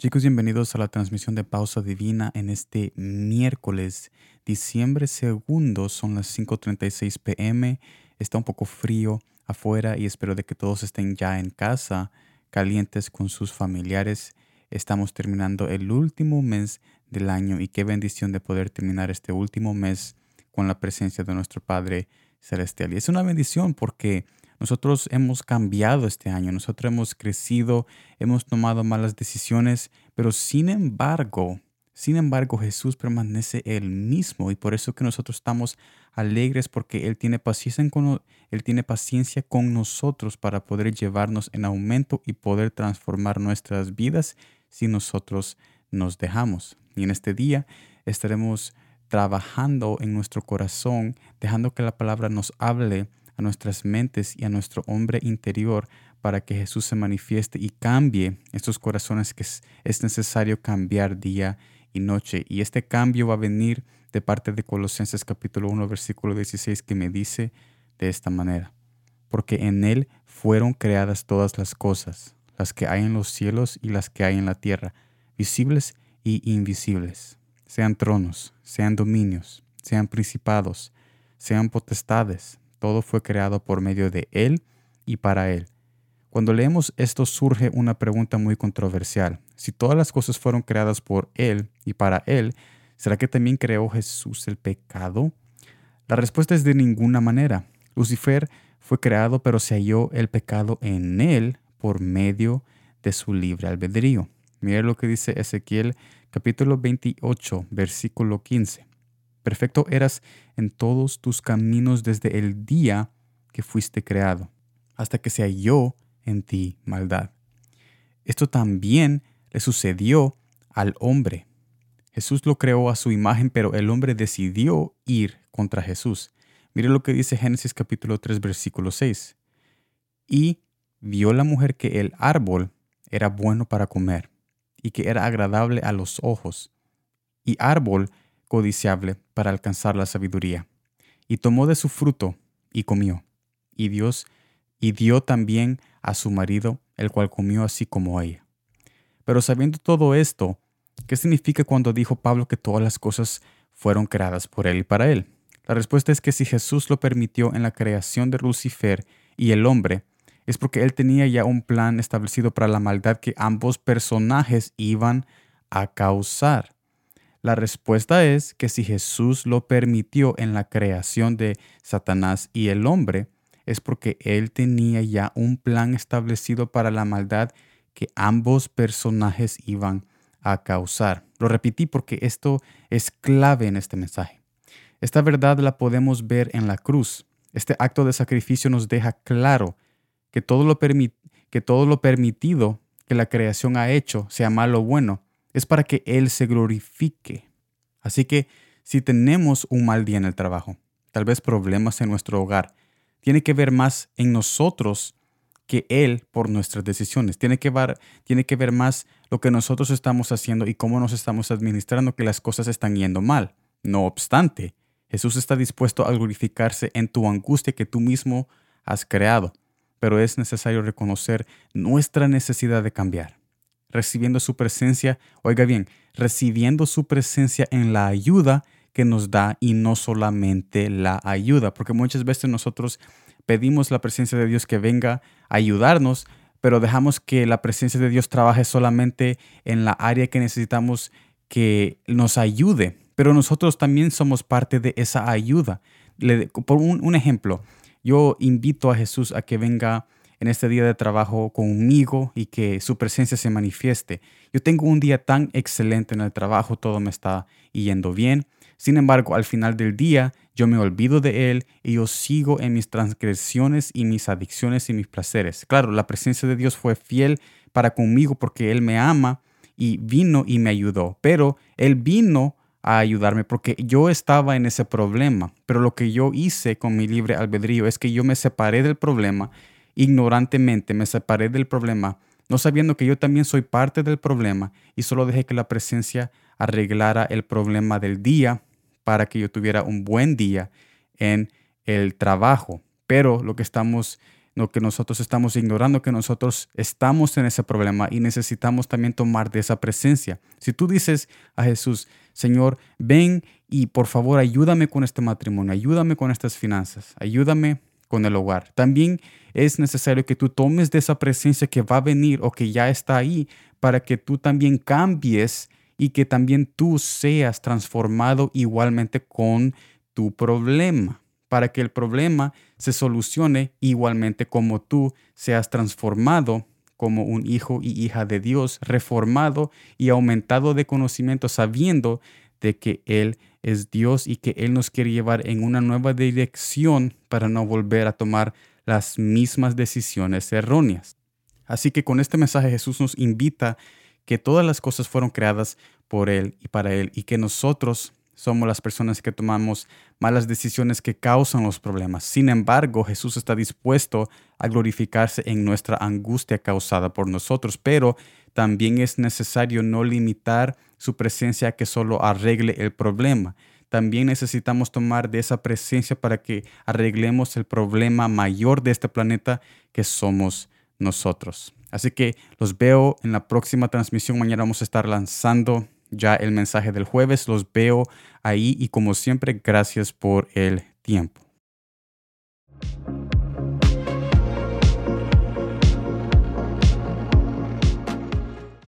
Chicos, bienvenidos a la transmisión de Pausa Divina en este miércoles, diciembre segundo, son las 5.36 pm, está un poco frío afuera y espero de que todos estén ya en casa, calientes con sus familiares. Estamos terminando el último mes del año y qué bendición de poder terminar este último mes con la presencia de nuestro Padre Celestial. Y es una bendición porque nosotros hemos cambiado este año, nosotros hemos crecido, hemos tomado malas decisiones, pero sin embargo, sin embargo, Jesús permanece el mismo y por eso que nosotros estamos alegres porque Él tiene paciencia con, Él tiene paciencia con nosotros para poder llevarnos en aumento y poder transformar nuestras vidas si nosotros nos dejamos. Y en este día estaremos trabajando en nuestro corazón, dejando que la palabra nos hable a nuestras mentes y a nuestro hombre interior para que Jesús se manifieste y cambie estos corazones que es, necesario cambiar día y noche. Y este cambio va a venir de parte de Colosenses capítulo 1 versículo 16 que me dice de esta manera. Porque en Él fueron creadas todas las cosas, las que hay en los cielos y las que hay en la tierra, visibles y invisibles, sean tronos, sean dominios, sean principados, sean potestades, todo fue creado por medio de Él y para Él. Cuando leemos esto surge una pregunta muy controversial. Si todas las cosas fueron creadas por Él y para Él, ¿será que también creó Jesús el pecado? La respuesta es de ninguna manera. Lucifer fue creado, pero se halló el pecado en Él por medio de su libre albedrío. Mire lo que dice Ezequiel capítulo 28, versículo 15. Perfecto eras en todos tus caminos desde el día que fuiste creado, hasta que se halló en ti maldad. Esto también le sucedió al hombre. Jesús lo creó a su imagen, pero el hombre decidió ir contra Jesús. Mire lo que dice Génesis capítulo 3, versículo 6. Y vio la mujer que el árbol era bueno para comer y que era agradable a los ojos, y árbol codiciable para alcanzar la sabiduría. Y tomó de su fruto y comió. Y Dios y dio también a su marido, el cual comió así como ella. Pero sabiendo todo esto, ¿qué significa cuando dijo Pablo que todas las cosas fueron creadas por él y para él? La respuesta es que si Jesús lo permitió en la creación de Lucifer y el hombre, es porque él tenía ya un plan establecido para la maldad que ambos personajes iban a causar. La respuesta es que si Jesús lo permitió en la creación de Satanás y el hombre, es porque él tenía ya un plan establecido para la maldad que ambos personajes iban a causar. Lo repetí porque esto es clave en este mensaje. Esta verdad la podemos ver en la cruz. Este acto de sacrificio nos deja claro que todo lo, que todo lo permitido que la creación ha hecho, sea malo o bueno, es para que Él se glorifique. Así que si tenemos un mal día en el trabajo, tal vez problemas en nuestro hogar, tiene que ver más en nosotros que Él por nuestras decisiones. Tiene que, ver, tiene que ver más lo que nosotros estamos haciendo y cómo nos estamos administrando que las cosas están yendo mal. No obstante, Jesús está dispuesto a glorificarse en tu angustia que tú mismo has creado, pero es necesario reconocer nuestra necesidad de cambiar recibiendo su presencia, oiga bien, recibiendo su presencia en la ayuda que nos da y no solamente la ayuda, porque muchas veces nosotros pedimos la presencia de Dios que venga a ayudarnos, pero dejamos que la presencia de Dios trabaje solamente en la área que necesitamos que nos ayude, pero nosotros también somos parte de esa ayuda. por un, un ejemplo, yo invito a Jesús a que venga en este día de trabajo conmigo y que su presencia se manifieste. Yo tengo un día tan excelente en el trabajo, todo me está yendo bien. Sin embargo, al final del día, yo me olvido de Él y yo sigo en mis transgresiones y mis adicciones y mis placeres. Claro, la presencia de Dios fue fiel para conmigo porque Él me ama y vino y me ayudó. Pero Él vino a ayudarme porque yo estaba en ese problema. Pero lo que yo hice con mi libre albedrío es que yo me separé del problema Ignorantemente me separé del problema, no sabiendo que yo también soy parte del problema y solo dejé que la presencia arreglara el problema del día para que yo tuviera un buen día en el trabajo. Pero lo que estamos no que nosotros estamos ignorando que nosotros estamos en ese problema y necesitamos también tomar de esa presencia. Si tú dices a Jesús, Señor, ven y por favor ayúdame con este matrimonio, ayúdame con estas finanzas, ayúdame con el hogar. También es necesario que tú tomes de esa presencia que va a venir o que ya está ahí para que tú también cambies y que también tú seas transformado igualmente con tu problema, para que el problema se solucione igualmente como tú seas transformado como un hijo y hija de Dios, reformado y aumentado de conocimiento, sabiendo de que Él es Dios y que Él nos quiere llevar en una nueva dirección para no volver a tomar las mismas decisiones erróneas. Así que con este mensaje Jesús nos invita que todas las cosas fueron creadas por Él y para Él y que nosotros somos las personas que tomamos malas decisiones que causan los problemas. Sin embargo, Jesús está dispuesto a glorificarse en nuestra angustia causada por nosotros, pero también es necesario no limitar su presencia a que solo arregle el problema. También necesitamos tomar de esa presencia para que arreglemos el problema mayor de este planeta que somos nosotros. Así que los veo en la próxima transmisión. Mañana vamos a estar lanzando ya el mensaje del jueves. Los veo ahí y como siempre, gracias por el tiempo.